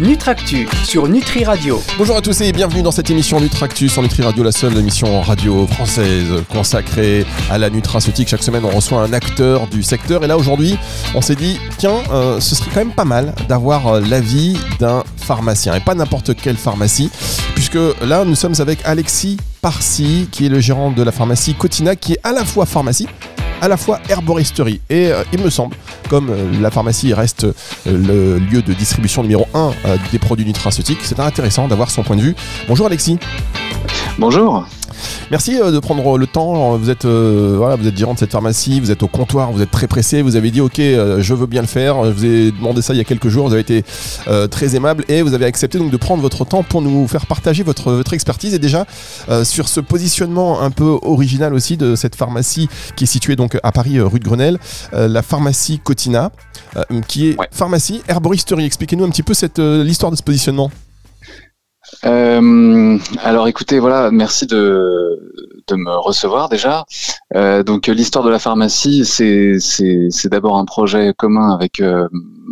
Nutractu sur Nutri Radio. Bonjour à tous et bienvenue dans cette émission Nutractu sur Nutri Radio, la seule émission radio française consacrée à la nutraceutique. Chaque semaine, on reçoit un acteur du secteur. Et là, aujourd'hui, on s'est dit, tiens, euh, ce serait quand même pas mal d'avoir euh, l'avis d'un pharmacien. Et pas n'importe quelle pharmacie, puisque là, nous sommes avec Alexis Parsi, qui est le gérant de la pharmacie Cotina, qui est à la fois pharmacie à la fois herboristerie. Et euh, il me semble, comme euh, la pharmacie reste euh, le lieu de distribution numéro 1 des produits nutraceutiques, c'est intéressant d'avoir son point de vue. Bonjour Alexis. Bonjour. Merci euh, de prendre le temps. Vous êtes, euh, voilà, vous êtes gérant de cette pharmacie, vous êtes au comptoir, vous êtes très pressé. Vous avez dit OK, euh, je veux bien le faire. Je vous ai demandé ça il y a quelques jours. Vous avez été très aimable et vous avez accepté donc de prendre votre temps pour nous faire partager votre, votre expertise. Et déjà sur ce positionnement un peu original aussi de cette pharmacie qui est située donc à Paris, rue de Grenelle, la pharmacie Cotina, qui est pharmacie herboristerie. Expliquez-nous un petit peu cette l'histoire de ce positionnement. Euh, alors écoutez, voilà, merci de, de me recevoir déjà. Euh, donc l'histoire de la pharmacie, c'est c'est d'abord un projet commun avec euh,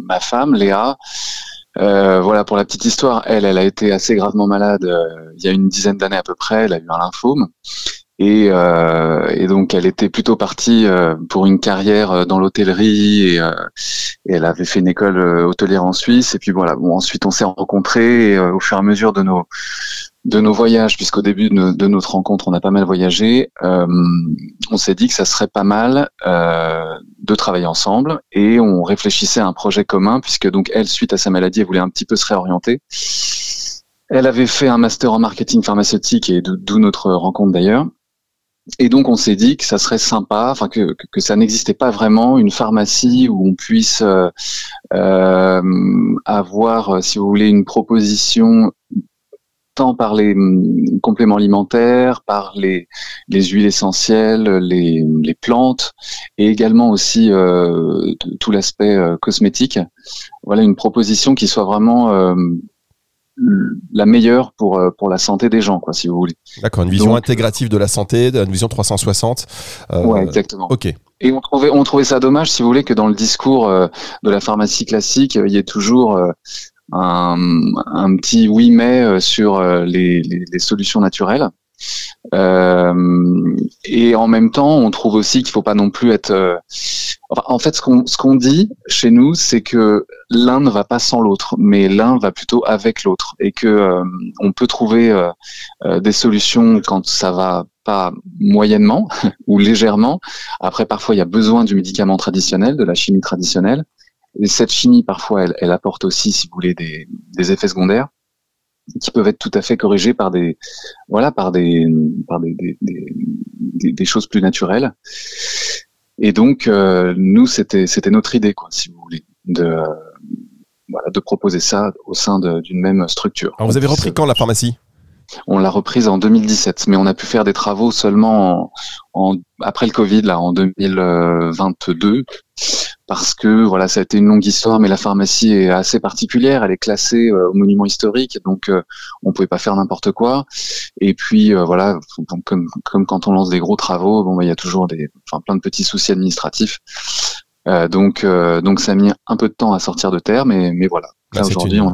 ma femme, Léa. Euh, voilà pour la petite histoire. Elle, elle a été assez gravement malade il y a une dizaine d'années à peu près. Elle a eu un lymphome. Et, euh, et, donc elle était plutôt partie euh, pour une carrière euh, dans l'hôtellerie et, elle avait fait une école hôtelière en Suisse et puis voilà bon ensuite on s'est rencontrés au fur et à mesure de nos de nos voyages puisqu'au début de, notre rencontre on a pas mal voyagé on s'est dit que ça serait pas mal de travailler ensemble et on réfléchissait à un projet commun puisque donc elle suite à sa maladie elle voulait un petit peu se réorienter. Elle avait fait un master en marketing pharmaceutique et d'où notre rencontre d'ailleurs. Et donc on s'est dit que ça serait sympa, enfin que, que, ça n'existait pas vraiment une pharmacie où on puisse euh, euh avoir, euh, si vous voulez, une proposition tant par les hum, compléments alimentaires, par les, les huiles essentielles, les, les, plantes, et également aussi euh, tout l'aspect euh, cosmétique. Voilà une proposition qui soit vraiment la meilleure pour euh, pour la santé des gens, quoi, si vous voulez. D'accord, une vision intégrative de la santé, une vision 360. Euh, ouais, exactement. Ok. Et on trouvait on trouvait ça dommage, si vous voulez, que dans le discours euh, de la pharmacie classique, il y ait toujours euh, un, petit oui mais sur les, les, solutions naturelles. Euh, et en même temps, on trouve aussi qu'il faut pas non plus être. Euh, en fait, ce qu'on ce dit chez nous, c'est que l'un ne va pas sans l'autre, mais l'un va plutôt avec l'autre, et que euh, on peut trouver des solutions quand ça va pas moyennement ou légèrement. Après, parfois, il y a besoin du médicament traditionnel, de la chimie traditionnelle. Et cette chimie, parfois, elle, apporte aussi, si vous voulez, des, effets secondaires qui peuvent être tout à fait corrigés par des voilà par des par des, des, des, des choses plus naturelles et donc euh, nous c'était c'était notre idée quoi si vous voulez de voilà, de proposer ça au sein d'une même structure. Alors vous avez repris quand la pharmacie? On l'a reprise en 2017, mais on a pu faire des travaux seulement en, après le Covid, là, en 2022, parce que voilà, ça a été une longue histoire, mais la pharmacie est assez particulière, elle est classée euh, au monument historique, donc euh, on pouvait pas faire n'importe quoi. Et puis euh, voilà, comme, comme quand on lance des gros travaux, bon, bah, il y a toujours des, enfin, plein de petits soucis administratifs. donc, donc ça a mis un peu de temps à sortir de terre, mais, mais voilà. Là, aujourd'hui, on,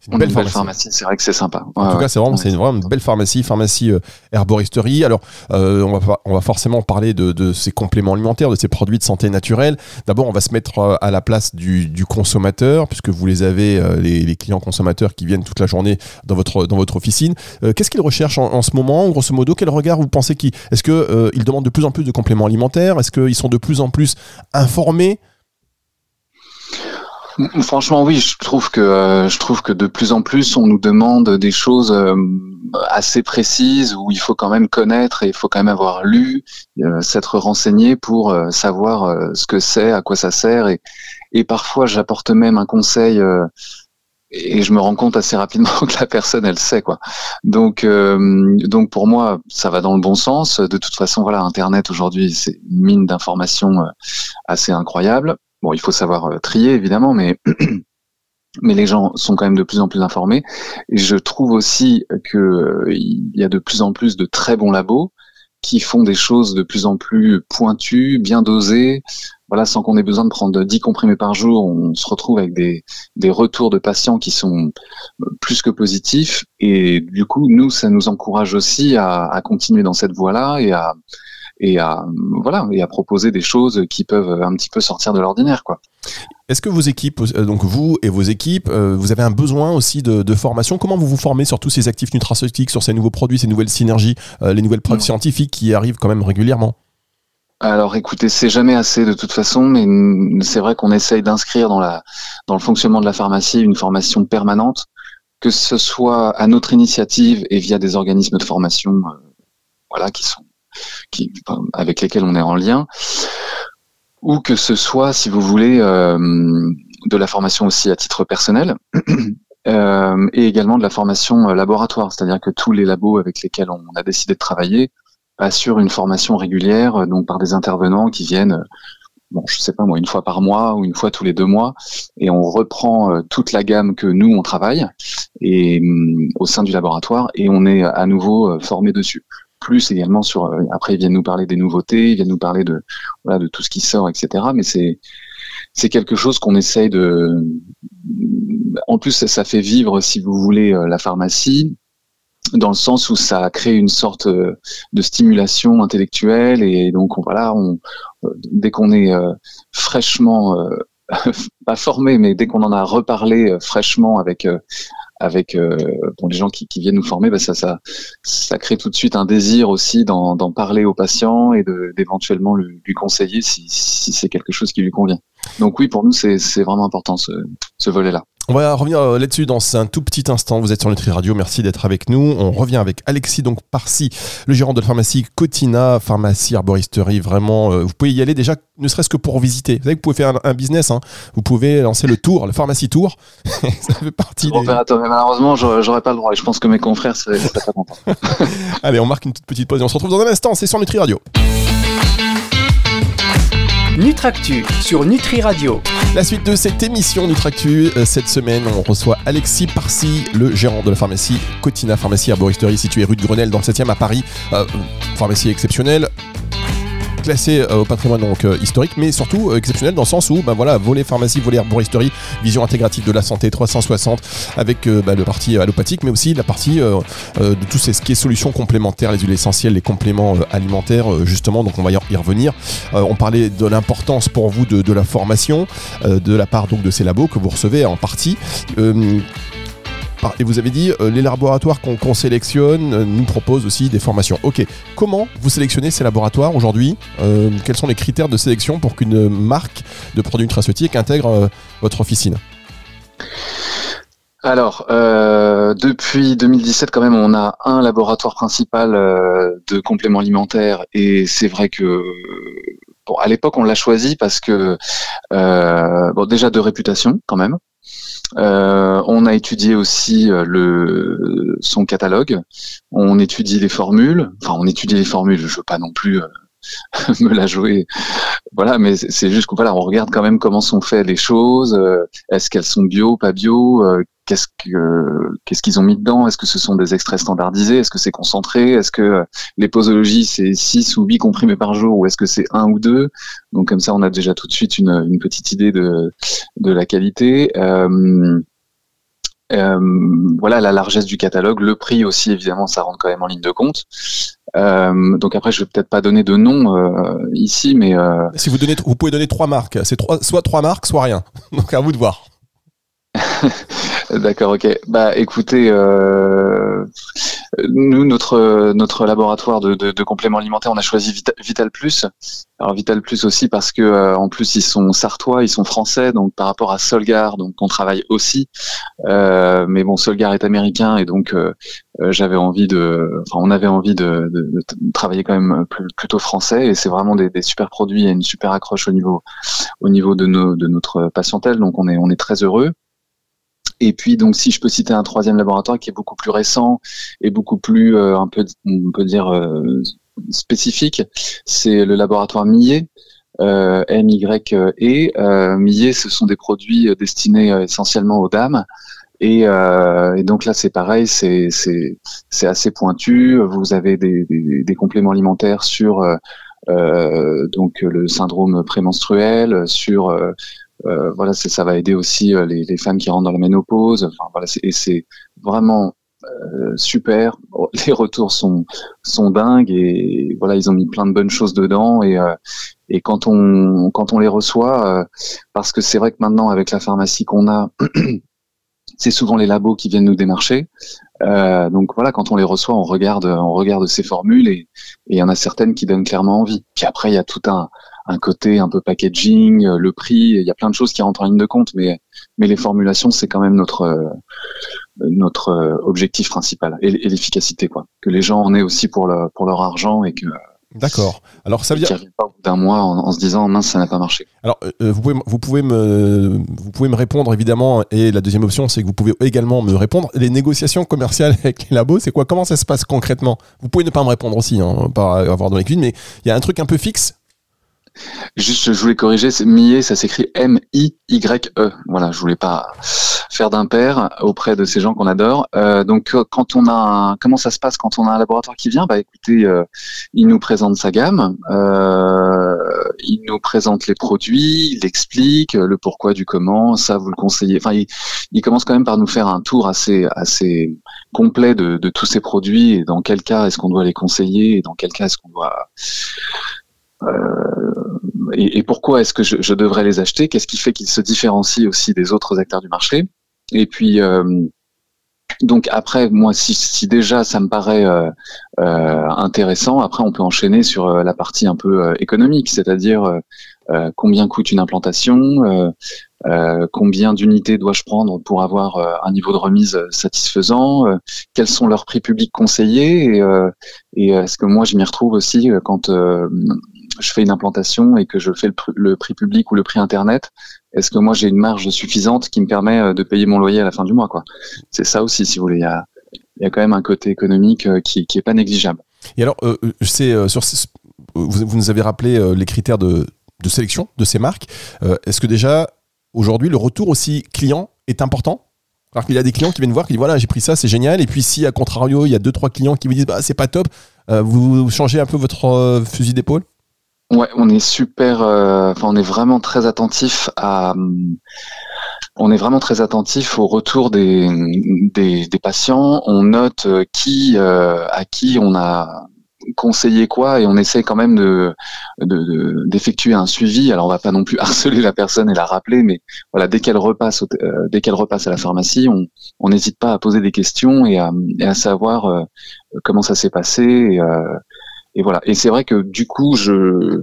c'est une belle pharmacie. c'est vrai que c'est sympa. en tout cas, c'est vraiment, c'est vraiment une belle pharmacie, pharmacie euh, herboristerie. Alors, euh, on, va, on va forcément parler de, de, ces compléments alimentaires, de ces produits de santé naturelle. D'abord, on va se mettre euh, à la place du, du consommateur, puisque vous les avez, euh, les, les, clients consommateurs qui viennent toute la journée dans votre, dans votre officine. Qu'est-ce qu'ils recherchent en, en, ce moment? Grosso modo, quel regard vous pensez qu'ils... Est-ce qu'ils demandent de plus en plus de compléments alimentaires? Est-ce qu'ils sont de plus en plus informés? Franchement, oui, je trouve que euh, je trouve que de plus en plus on nous demande des choses euh, assez précises où il faut quand même connaître et il faut quand même avoir lu, euh, s'être renseigné pour savoir ce que c'est, à quoi ça sert et, et parfois j'apporte même un conseil et je me rends compte assez rapidement que la personne elle sait quoi. Donc donc pour moi ça va dans le bon sens. De toute façon voilà Internet aujourd'hui c'est une mine d'informations assez incroyable. Bon, il faut savoir euh, trier évidemment, mais mais les gens sont quand même de plus en plus informés. Et je trouve aussi qu'il euh, y a de plus en plus de très bons labos qui font des choses de plus en plus pointues, bien dosées. Voilà, sans qu'on ait besoin de prendre 10 comprimés par jour, on se retrouve avec des, des retours de patients qui sont euh, plus que positifs. Et du coup, nous, ça nous encourage aussi à, à continuer dans cette voie-là et à, et à voilà et à proposer des choses qui peuvent un petit peu sortir de l'ordinaire quoi. Est-ce que vos équipes, euh, donc vous et vos équipes, euh, vous avez un besoin aussi de, formation? Comment vous vous formez sur tous ces actifs nutraceutiques, sur ces nouveaux produits, ces nouvelles synergies, euh, les nouvelles preuves scientifiques qui arrivent quand même régulièrement? Alors écoutez, c'est jamais assez de toute façon, mais c'est vrai qu'on essaye d'inscrire dans, la, dans le fonctionnement de la pharmacie une formation permanente, que ce soit à notre initiative et via des organismes de formation voilà, qui sont avec lesquels on est en lien, ou que ce soit, si vous voulez, euh, de la formation aussi à titre personnel, euh, et également de la formation euh, laboratoire, c'est-à-dire que tous les labos avec lesquels on a décidé de travailler assurent une formation régulière, donc par des intervenants qui viennent bon, je sais pas moi, une fois par mois ou une fois tous les deux mois, et on reprend toute la gamme que nous on travaille et au sein du laboratoire et on est à nouveau formé dessus plus également sur. Euh, après, ils viennent nous parler des nouveautés, ils viennent nous parler de voilà de tout ce qui sort, etc. Mais c'est c'est quelque chose qu'on essaye de. En plus, ça, fait vivre, si vous voulez, euh, la pharmacie dans le sens où ça crée une sorte euh, de stimulation intellectuelle et donc voilà, dès qu'on est fraîchement pas formé, mais dès qu'on en a reparlé fraîchement avec avec euh, les gens qui, viennent nous former, bah ça, ça, ça crée tout de suite un désir aussi d'en parler aux patients et d'éventuellement lui conseiller si, c'est quelque chose qui lui convient. Donc oui, pour nous, c'est vraiment important ce, ce volet-là. On va revenir euh, là-dessus dans un tout petit instant. Vous êtes sur Nutri Radio, merci d'être avec nous. On revient avec Alexis donc Parsi, le gérant de la pharmacie Cotina, pharmacie arboristerie. Vraiment, euh, vous pouvez y aller déjà, ne serait-ce que pour visiter. Vous savez que vous pouvez faire un, business. Hein. Vous pouvez lancer le tour, le pharmacie tour. ça fait partie. Des... mais malheureusement, j'aurais pas le droit. Je pense que mes confrères seraient pas contents. Allez, on marque une toute petite pause et on se retrouve dans un instant. C'est sur Nutri Radio. Nutractu sur Nutri Radio. La suite de cette émission Nutractu, euh, cette semaine, on reçoit Alexis Parsi, le gérant de la pharmacie Cotina Pharmacie Arboristerie située rue de Grenelle dans le 7e à Paris. Euh, pharmacie exceptionnelle classé euh, au patrimoine donc euh, historique, mais surtout euh, exceptionnel dans le sens où, bah, voilà, volet pharmacie, volet arboristerie, vision intégrative de la santé 360 avec bah, le parti allopathique, mais aussi la partie de tout ce qui est solutions complémentaires, les huiles essentielles, les compléments alimentaires, justement. Donc on va y revenir. on parlait de l'importance pour vous de, de la formation de la part donc de ces labos que vous recevez en partie. Et vous avez dit, euh, les laboratoires qu'on sélectionne euh, nous proposent aussi des formations. Ok, comment vous sélectionnez ces laboratoires aujourd'hui euh, Quels sont les critères de sélection pour qu'une marque de produits nutraceutiques intègre votre officine? Alors, depuis 2017, quand même, on a un laboratoire principal de compléments alimentaires et c'est vrai que bon, à l'époque, on l'a choisi parce que bon, déjà de réputation quand même. Euh, on a étudié aussi euh, le, son catalogue. On étudie les formules. Enfin, on étudie les formules. Je veux pas non plus euh, me la jouer. Voilà, mais c'est juste qu'on voilà, on regarde quand même comment sont faites les choses. Est-ce qu'elles sont bio, pas bio qu'est-ce que qu'est-ce qu'ils ont mis dedans Est-ce que ce sont des extraits standardisés Est-ce que c'est concentré Est-ce que les posologies c'est 6 ou 8 comprimés par jour ou est-ce que c'est 1 ou 2 Donc comme ça on a déjà tout de suite une, petite idée de, de la qualité. Euh, euh, voilà la largesse du catalogue, le prix aussi évidemment ça rentre quand même en ligne de compte. Euh, donc après je vais peut-être pas donner de nom euh, ici, mais euh, si vous donnez, vous pouvez donner trois marques. C'est trois, soit trois marques, soit rien. Donc à vous de voir. D'accord, ok. Bah, écoutez, euh, nous, notre notre laboratoire de, de, de, compléments alimentaires, on a choisi Vital, Plus. Alors Vital Plus aussi parce que euh, en plus ils sont sartois, ils sont français, donc par rapport à Solgar, donc on travaille aussi. Euh, mais bon, Solgar est américain et donc j'avais envie de, enfin on avait envie de, travailler quand même plutôt français et c'est vraiment des, des, super produits et une super accroche au niveau au niveau de nos de notre patientèle, donc on est on est très heureux. Et puis donc si je peux citer un troisième laboratoire qui est beaucoup plus récent et beaucoup plus euh, un peu on peut dire euh, spécifique, c'est le laboratoire Millet. M, Y, E. Millet, ce sont des produits destinés essentiellement aux dames. Et, et, donc là, c'est pareil, c'est assez pointu. Vous avez des, des, des compléments alimentaires sur euh, donc le syndrome prémenstruel, sur euh, voilà, ça va aider aussi les, les, femmes qui rentrent dans la ménopause. Voilà, et c'est vraiment euh, super. Les retours sont sont dingues et voilà, ils ont mis plein de bonnes choses dedans et euh, et quand on quand on les reçoit, euh, parce que c'est vrai que maintenant avec la pharmacie qu'on a, c'est souvent les labos qui viennent nous démarcher. Euh, donc voilà, quand on les reçoit, on regarde on regarde ces formules et il y en a certaines qui donnent clairement envie. Puis après, il y a tout un un côté un peu packaging, le prix, il y a plein de choses qui rentrent en ligne de compte, mais mais les formulations, c'est quand même notre notre euh, objectif principal et, l'efficacité quoi. Que les gens en aient aussi pour le, pour leur argent et que D'accord. Alors ça veut dire d'un mois en, se disant mince ça n'a pas marché. Alors euh, euh, vous pouvez vous pouvez me vous pouvez me répondre évidemment et la deuxième option c'est que vous pouvez également me répondre les négociations commerciales avec les labos c'est quoi? Comment ça se passe concrètement? Vous pouvez ne pas me répondre aussi hein, pas avoir dans les cuisines mais il y a un truc un peu fixe Juste, je voulais corriger, c'est Millet, ça s'écrit M-I-Y-E. Voilà, je voulais pas faire d'impair auprès de ces gens qu'on adore. Euh, donc, quand on a, comment ça se passe quand on a un laboratoire qui vient? Bah, écoutez, euh, il nous présente sa gamme, euh, il nous présente les produits, il explique le pourquoi du comment. Ça, vous le conseillez. Enfin, il, commence quand même par nous faire un tour assez, assez complet de, de tous ces produits et dans quel cas est-ce qu'on doit les conseiller et dans quel cas est-ce qu'on doit euh, et, pourquoi est-ce que je, devrais les acheter? Qu'est-ce qui fait qu'ils se différencient aussi des autres acteurs du marché? Et puis euh, donc après, moi, si, déjà ça me paraît euh, intéressant, après on peut enchaîner sur la partie un peu économique, c'est-à-dire combien coûte une implantation, combien d'unités dois-je prendre pour avoir un niveau de remise satisfaisant, quels sont leurs prix publics conseillés, et, et est-ce que moi je m'y retrouve aussi quand je fais une implantation et que je fais le, prix public ou le prix internet, est-ce que moi j'ai une marge suffisante qui me permet euh, de payer mon loyer à la fin du mois quoi? C'est ça aussi, si vous voulez. Il y a, quand même un côté économique euh, qui, qui est pas négligeable. Et alors, euh, sur vous, vous, nous avez rappelé les critères de, de, sélection de ces marques. Est-ce que déjà aujourd'hui le retour aussi client est important? Alors qu'il y a des clients qui viennent voir, qui disent voilà, j'ai pris ça, c'est génial. Et puis si à contrario, il y a deux trois clients qui vous disent bah c'est pas top, vous changez un peu votre fusil d'épaule? Ouais, on est super. Euh, enfin, on est vraiment très attentif à. On est vraiment très attentif au retour des, des, patients. On note euh, qui euh, à qui on a conseillé quoi et on essaie quand même de d'effectuer un suivi. Alors on va pas non plus harceler la personne et la rappeler, mais voilà dès qu'elle repasse dès qu'elle repasse à la pharmacie, on n'hésite pas à poser des questions et à, à savoir comment ça s'est passé. Et, et voilà. Et c'est vrai que du coup, je,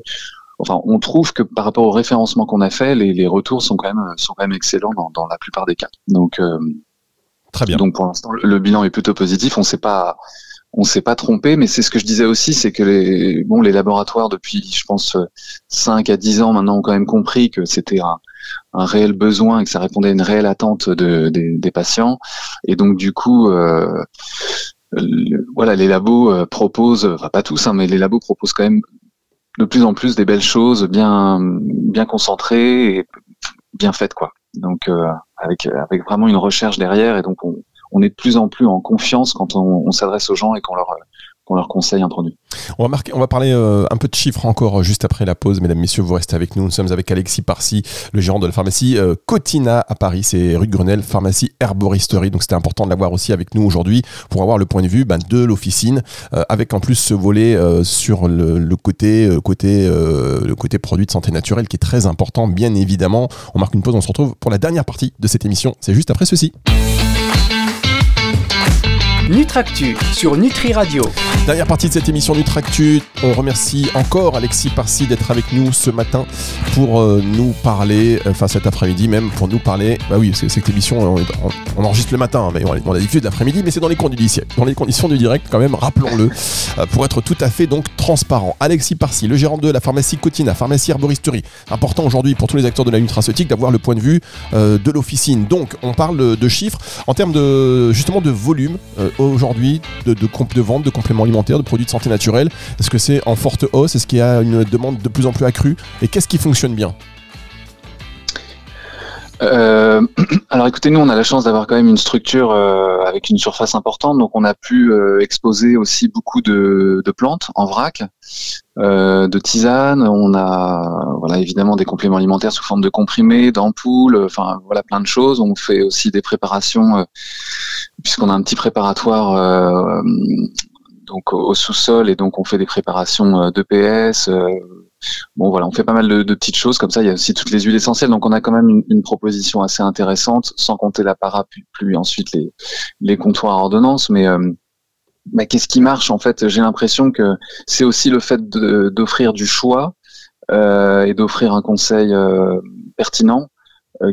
enfin, on trouve que par rapport au référencement qu'on a fait, les, les, retours sont quand même sont quand même excellents dans, dans la plupart des cas. Donc euh, très bien. Donc pour l'instant, le bilan est plutôt positif. On s'est pas on s'est pas trompé, mais c'est ce que je disais aussi, c'est que les bon les laboratoires depuis je pense 5 à 10 ans maintenant ont quand même compris que c'était un, un réel besoin et que ça répondait à une réelle attente de, des, des patients. Et donc du coup, euh, voilà, les labos euh, proposent, enfin pas tous, hein, mais les labos proposent quand même de plus en plus des belles choses, bien bien concentrées et bien faites quoi. Donc euh, avec avec vraiment une recherche derrière et donc on, on est de plus en plus en confiance quand on, on s'adresse aux gens et qu'on leur qu'on leur conseille un produit. On va, parler euh, un peu de chiffres encore euh, juste après la pause. Mesdames, Messieurs, vous restez avec nous. Nous sommes avec Alexis Parsi, le gérant de la pharmacie euh, Cotina à Paris. C'est rue de Grenelle, pharmacie herboristerie. Donc c'était important de l'avoir aussi avec nous aujourd'hui pour avoir le point de vue ben, de l'officine, avec en plus ce volet sur le côté produit de santé naturelle qui est très important, bien évidemment. On marque une pause, on se retrouve pour la dernière partie de cette émission. C'est juste après ceci. Nutractu sur Nutri Radio. Dernière partie de cette émission Nutractu. On remercie encore Alexis Parsi d'être avec nous ce matin pour euh, nous parler, euh, enfin cet après-midi même, pour nous parler. Bah oui, c'est cette émission, on, enregistre le matin, mais on, a diffusé de l'après-midi, mais c'est dans les conditions, dans les conditions du direct quand même, rappelons-le, euh, pour être tout à fait donc transparent. Alexis Parsi, le gérant de la pharmacie Cotina, pharmacie herboristerie. Important aujourd'hui pour tous les acteurs de la nutraceutique d'avoir le point de vue de l'officine. Donc, on parle de chiffres en termes de justement de volume. Aujourd'hui de, vente de compléments alimentaires, de produits de santé naturelle Est-ce que c'est en forte hausse? Est-ce qu'il y a une demande de plus en plus accrue? Et qu'est-ce qui fonctionne bien? Euh, alors écoutez, nous on a la chance d'avoir quand même une structure euh, avec une surface importante, donc on a pu euh, exposer aussi beaucoup de, de plantes en vrac, euh, de tisanes. On a voilà évidemment des compléments alimentaires sous forme de comprimés, d'ampoules, enfin voilà plein de choses. On fait aussi des préparations puisqu'on a un petit préparatoire donc au sous-sol et donc on fait des préparations d'EPS Bon voilà, on fait pas mal de, petites choses comme ça. Il y a aussi toutes les huiles essentielles, donc on a quand même une, proposition assez intéressante, sans compter la parapluie, ensuite les, comptoirs à ordonnance. Mais euh, bah, qu'est-ce qui marche en fait? J'ai l'impression que c'est aussi le fait d'offrir du choix euh, et d'offrir un conseil euh, pertinent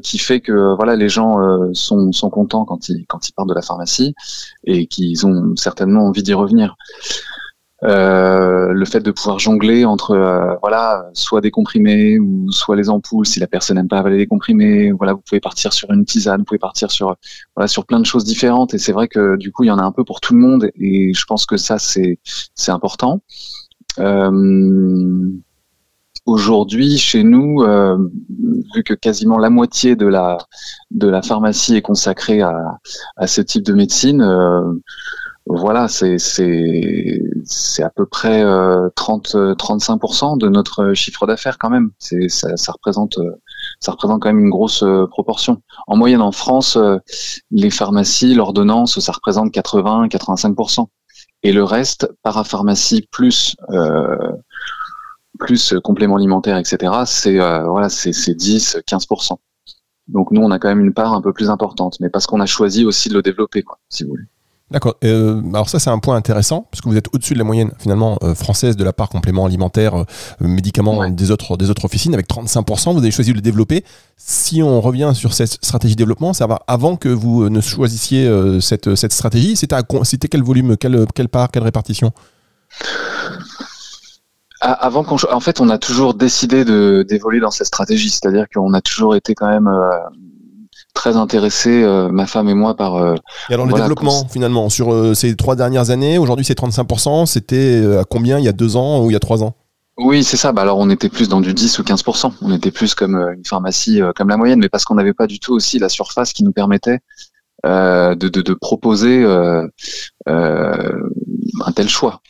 qui fait que voilà les gens sont, sont contents quand ils quand ils partent de la pharmacie et qu'ils ont certainement envie d'y revenir. Euh, le fait de pouvoir jongler entre euh, voilà soit des comprimés ou soit les ampoules si la personne n'aime pas avaler des comprimés voilà vous pouvez partir sur une tisane vous pouvez partir sur voilà sur plein de choses différentes. Et c'est vrai que du coup il y en a un peu pour tout le monde et je pense que ça c'est c'est important. Euh, Aujourd'hui, chez nous, euh, vu que quasiment la moitié de la de la pharmacie est consacrée à, à ce type de médecine, euh, voilà, c'est c'est à peu près 30 euh, 35% de notre chiffre d'affaires quand même. C'est ça, ça, représente ça représente quand même une grosse euh, proportion. En moyenne en France, euh, les pharmacies, l'ordonnance, ça représente 80 85% et le reste parapharmacie plus plus compléments alimentaires, etc. C'est voilà, c'est 10 15% donc nous, on a quand même une part un peu plus importante, mais parce qu'on a choisi aussi de le développer, quoi, si vous voulez. D'accord. Euh, alors ça, c'est un point intéressant, parce que vous êtes au-dessus de la moyenne finalement euh, française de la part complément alimentaire, euh, médicaments des, autres, des autres officines, avec 35%. Vous avez choisi de le développer. Si on revient sur cette stratégie de développement, ça va avant que vous ne choisissiez cette, cette stratégie, c'était, c'était quel volume, quelle, quelle part, quelle répartition? Avant qu'on, en fait, on a toujours décidé de d'évoluer dans cette stratégie, c'est-à-dire qu'on a toujours été quand même très intéressés, euh, ma femme et moi, par. Euh, et alors le développement, finalement, sur euh, ces trois dernières années, aujourd'hui c'est 35%, c'était à combien il y a deux ans ou il y a trois ans? Oui, c'est ça. Bah alors on était plus dans du 10 ou 15 On était plus comme une pharmacie comme la moyenne, mais parce qu'on n'avait pas du tout aussi la surface qui nous permettait de, de, de, proposer un tel choix.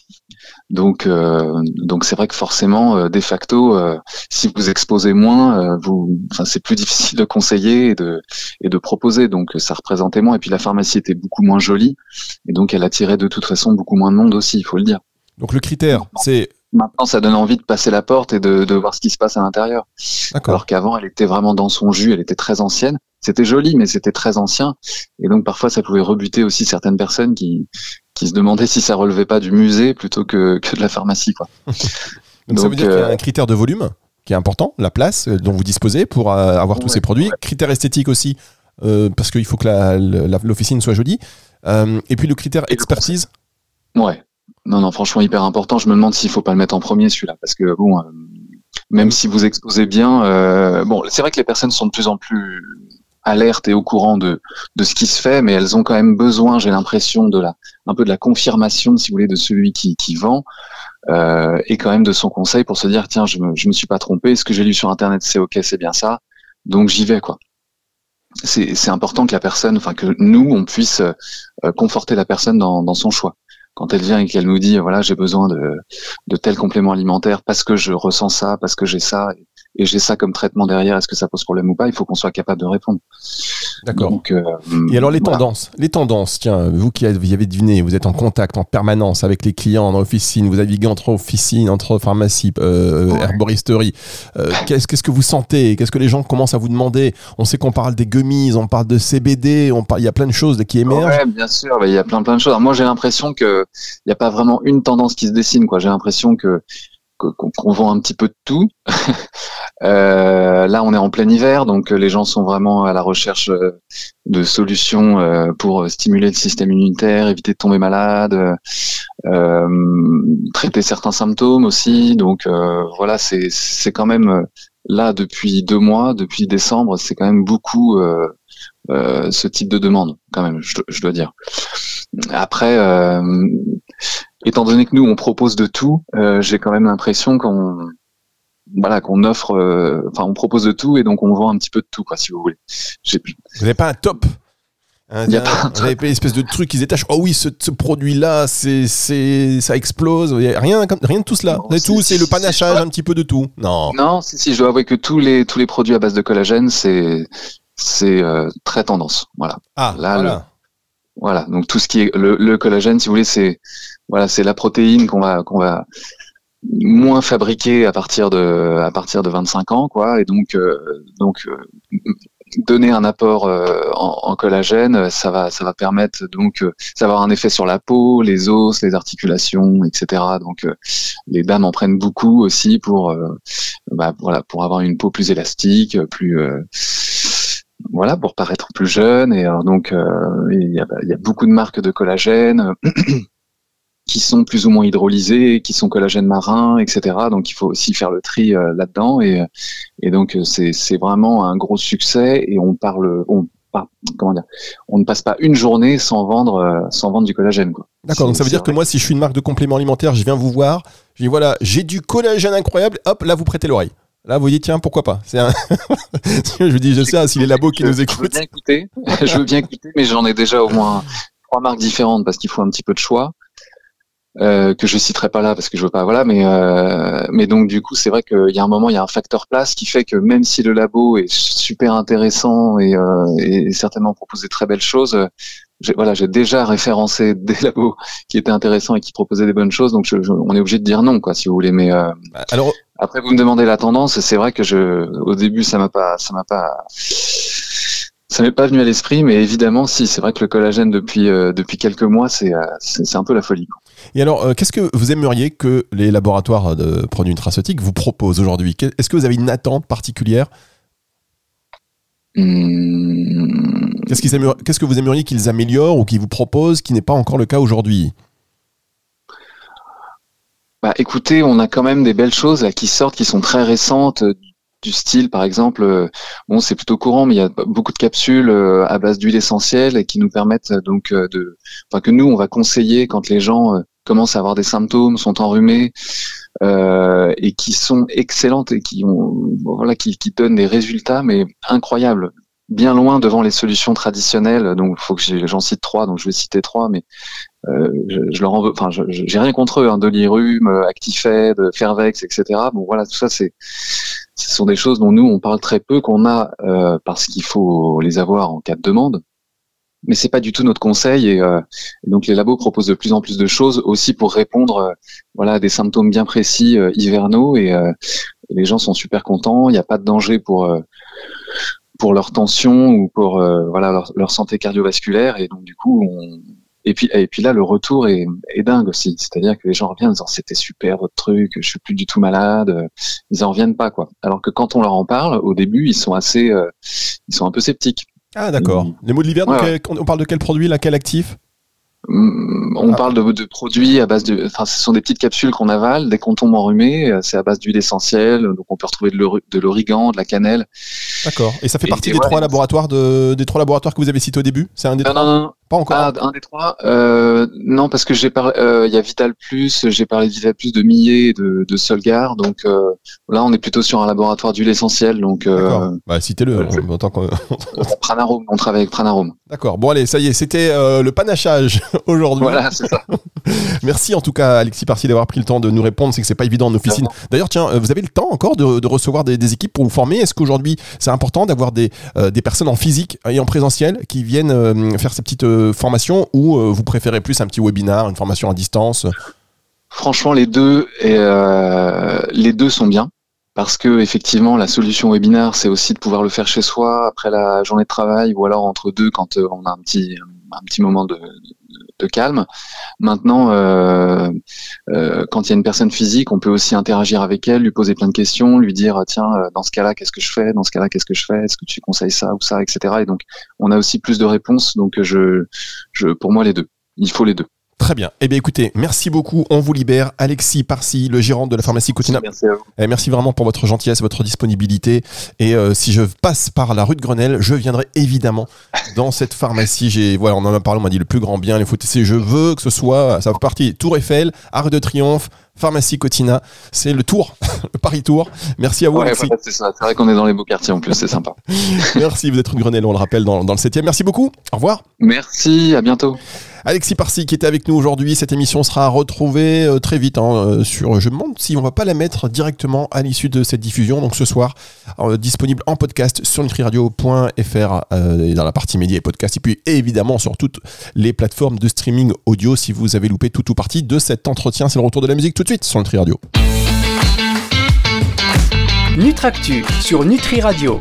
Donc, euh, donc c'est vrai que forcément, euh, de facto, euh, si vous exposez moins, vous, enfin, c'est plus difficile de conseiller et de et de proposer. Donc, ça représentait moins. Et puis la pharmacie était beaucoup moins jolie, et donc elle attirait de toute façon beaucoup moins de monde aussi, il faut le dire. Donc le critère, c'est Maintenant, ça donne envie de passer la porte et de, de voir ce qui se passe à l'intérieur. Alors qu'avant, elle était vraiment dans son jus, elle était très ancienne. C'était joli, mais c'était très ancien. Et donc, parfois, ça pouvait rebuter aussi certaines personnes qui, qui se demandaient si ça relevait pas du musée plutôt que, que de la pharmacie. Quoi. donc, ça veut dire qu'il y a un euh, critère de volume qui est important, la place euh, dont vous disposez pour euh, avoir tous ces produits. Critère esthétique aussi, parce qu'il faut que l'officine soit jolie. et puis le critère expertise. Ouais. Non, non, franchement, hyper important. Je me demande s'il faut pas le mettre en premier, celui-là, parce que bon, même si vous exposez bien, bon, c'est vrai que les personnes sont de plus en plus alertes et au courant de, de ce qui se fait, mais elles ont quand même besoin, j'ai l'impression, de la, un peu de la confirmation, si vous voulez, de celui qui, qui vend, euh, et quand même de son conseil pour se dire, tiens, je me, je me suis pas trompé, ce que j'ai lu sur Internet, c'est ok, c'est bien ça, donc j'y vais, quoi. C'est important que la personne, enfin que nous, on puisse euh, conforter la personne dans, dans son choix quand elle vient et qu'elle nous dit voilà j'ai besoin de, de tel complément alimentaire parce que je ressens ça, parce que j'ai ça, et j'ai ça comme traitement derrière, est-ce que ça pose problème ou pas? Il faut qu'on soit capable de répondre. D'accord. Euh, et alors les tendances, les tendances, tiens, vous qui avez deviné, vous êtes en contact en permanence avec les clients en officine, vous naviguez entre officines, entre pharmacies, euh, herboristerie. Euh, qu'est-ce, qu'est-ce que vous sentez? Qu'est-ce que les gens commencent à vous demander? On sait qu'on parle des gummies, on parle de CBD, on parle, il y a plein de choses qui émergent. Ouais, bien sûr, il y a plein plein de choses. Alors moi j'ai l'impression que il n'y a pas vraiment une tendance qui se dessine. Quoi. J'ai l'impression que qu'on vend un petit peu de tout. euh, là, on est en plein hiver, donc euh, les gens sont vraiment à la recherche euh, de solutions euh, pour stimuler le système immunitaire, éviter de tomber malade, euh, traiter certains symptômes aussi. Donc voilà, c'est c'est quand même là depuis deux mois, depuis décembre, c'est quand même beaucoup ce type de demande, quand même, je, je dois dire. après, étant donné que nous on propose de tout, j'ai quand même l'impression qu'on voilà qu'on offre, enfin on propose de tout et donc on vend un petit peu de tout quoi, si vous voulez. Vous n'avez pas un top Hein, il y a pas une espèce de truc qui se détache. Oh oui, ce, produit-là, c'est, c'est, ça explose. rien, rien de tout cela. tout, c'est le panachage un petit peu de tout. Non. Non, si, si, je dois avouer que tous les, tous les produits à base de collagène, c'est, c'est euh, très tendance. Voilà. Ah, Là, voilà. Voilà. Donc tout ce qui est le, collagène, si vous voulez, c'est, voilà, c'est la protéine qu'on va, qu'on va moins fabriquer à partir de, à partir de 25 ans, quoi. Et donc, euh, donc, euh, donner un apport euh, en, collagène, ça va, ça va permettre donc euh, ça va avoir un effet sur la peau, les os, les articulations, etc. Donc euh, les dames en prennent beaucoup aussi pour, bah, voilà, pour avoir une peau plus élastique, plus voilà, pour paraître plus jeune. Et donc il y a, y a beaucoup de marques de collagène. qui sont plus ou moins hydrolysés, qui sont collagène marin, etc. Donc il faut aussi faire le tri euh, là-dedans et, et donc euh, c'est vraiment un gros succès et on parle on comment dire on ne passe pas une journée sans vendre euh, sans vendre du collagène. D'accord, donc ça veut dire que moi si je suis une marque de compléments alimentaires, je viens vous voir, je dis voilà, j'ai du collagène incroyable, hop, là vous prêtez l'oreille. Là, vous dites, tiens, pourquoi pas? Un... Je vous dis, je sais, si les labos qui nous écoutent. Je veux bien écouter, je veux bien écouter mais j'en ai déjà au moins trois marques différentes parce qu'il faut un petit peu de choix. Euh, que je citerai pas là parce que je veux pas voilà mais euh, mais donc du coup c'est vrai qu'il y a un moment il y a un facteur place qui fait que même si le labo est super intéressant et, euh, et certainement propose des très belles choses j'ai, voilà j'ai déjà référencé des labos qui étaient intéressants et qui proposaient des bonnes choses donc je, on est obligé de dire non quoi si vous voulez mais euh, alors après vous me demandez la tendance c'est vrai que je au début ça m'a pas ça m'a pas ça m'est pas venu à l'esprit, mais évidemment, si. C'est vrai que le collagène depuis euh, depuis quelques mois, c'est euh, c'est un peu la folie. Et alors, euh, qu'est-ce que vous aimeriez que les laboratoires de produits nutraceutiques vous proposent aujourd'hui? Est-ce que vous avez une attente particulière? Hmm. Qu'est-ce que vous aimeriez qu'ils améliorent ou qu'ils vous proposent, qui n'est pas encore le cas aujourd'hui? Bah, écoutez, on a quand même des belles choses qui sortent, qui sont très récentes, du style, par exemple, euh, bon, c'est plutôt courant, mais il y a beaucoup de capsules euh, à base d'huile essentielle et qui nous permettent euh, donc de, enfin que nous on va conseiller quand les gens commencent à avoir des symptômes, sont enrhumés euh, et qui sont excellentes et qui ont, voilà, qui, qui donnent des résultats mais incroyables bien loin devant les solutions traditionnelles. Donc, il faut que j'en cite trois. Donc, je vais citer trois, mais euh, je, je, leur en veux. Enfin, j'ai rien contre eux. Hein, Dolirum, Actifed, Fervex, etc. Bon, voilà, tout ça, c'est ce sont des choses dont nous on parle très peu, qu'on a euh, parce qu'il faut les avoir en cas de demande. Mais c'est pas du tout notre conseil et, euh, donc les labos proposent de plus en plus de choses aussi pour répondre euh, voilà à des symptômes bien précis hivernaux et, les gens sont super contents. Il n'y a pas de danger pour pour leur tension ou pour voilà leur, leur, santé cardiovasculaire et donc du coup on, et puis, et puis là, le retour est, est dingue aussi. C'est-à-dire que les gens reviennent en disant c'était super votre truc, je suis plus du tout malade. Ils en reviennent pas quoi. Alors que quand on leur en parle, au début, ils sont assez, euh, ils sont un peu sceptiques. Ah d'accord. Les mots de l'hiver, on parle de quel produit là, quel actif? Mm, on ah. parle de, produits à base de, enfin, ce sont des petites capsules qu'on avale dès qu'on tombe enrhumé. Euh, c'est à base d'huile essentielle, donc on peut retrouver de l'origan, de la cannelle. D'accord. Et ça fait partie des trois laboratoires de, des trois laboratoires que vous avez cités au début? C'est un des non, trois? Non, non, pas encore. Ah, un des trois. Euh, non, parce que j'ai parlé. Euh, il y a Vital Plus. J'ai parlé de Vital Plus de Millet et de, de Solgar. Donc euh, là, on est plutôt sur un laboratoire d'huile essentielle. Donc. Bah, citez-le. Pranarome. On travaille avec Pranarome. D'accord. Bon allez, ça y est, c'était le panachage aujourd'hui. Voilà, c'est ça. Merci en tout cas, Alexis Parti, d'avoir pris le temps de nous répondre. C'est que c'est pas évident en officine. D'ailleurs, tiens, vous avez le temps encore de, recevoir des, équipes pour vous former? Est-ce qu'aujourd'hui, c'est important d'avoir des, des personnes en physique et en présentiel qui viennent faire ces petites formation ou euh, vous préférez plus un petit webinar, une formation à distance? Franchement, les deux, euh, les deux sont bien. Parce que effectivement la solution webinar c'est aussi de pouvoir le faire chez soi après la journée de travail ou alors entre deux quand euh, on a un petit petit moment de, calme. Maintenant, euh, euh, quand il y a une personne physique, on peut aussi interagir avec elle, lui poser plein de questions, lui dire tiens, euh, dans ce cas-là, qu'est-ce que je fais? Dans ce cas-là, qu'est-ce que je fais? Est-ce que tu conseilles ça ou ça, etc. Et donc, on a aussi plus de réponses. Donc, je, je, pour moi, les deux. Il faut les deux. Très bien. Eh bien, écoutez, merci beaucoup. On vous libère. Alexis Parsi, le gérant de la pharmacie Cotina. Merci à vous. Eh, merci vraiment pour votre gentillesse, votre disponibilité. Et euh, si je passe par la rue de Grenelle, je viendrai évidemment dans cette pharmacie. J'ai, voilà, on en a parlé, on m'a dit le plus grand bien, les. Je veux que ce soit, ça fait partie Tour Eiffel, Arc de Triomphe, Pharmacie Cotina. C'est le tour, le Paris Tour. Merci à vous, Ouais, c'est ça. C'est vrai qu'on est dans les beaux quartiers en plus, c'est sympa. Merci, vous êtes rue de Grenelle, on le rappelle, dans, dans le 7 Merci beaucoup. Au revoir. Merci, à bientôt. Alexis Parsi qui était avec nous aujourd'hui. Cette émission sera retrouvée euh, très vite hein, euh, sur. Je me demande si on va pas la mettre directement à l'issue de cette diffusion. Donc ce soir, euh, disponible en podcast sur nutriradio.fr dans la partie médias et podcast. Et puis évidemment sur toutes les plateformes de streaming audio si vous avez loupé tout ou partie de cet entretien. C'est le retour de la musique tout de suite sur Nutri Radio. Nutractu sur Nutri Radio.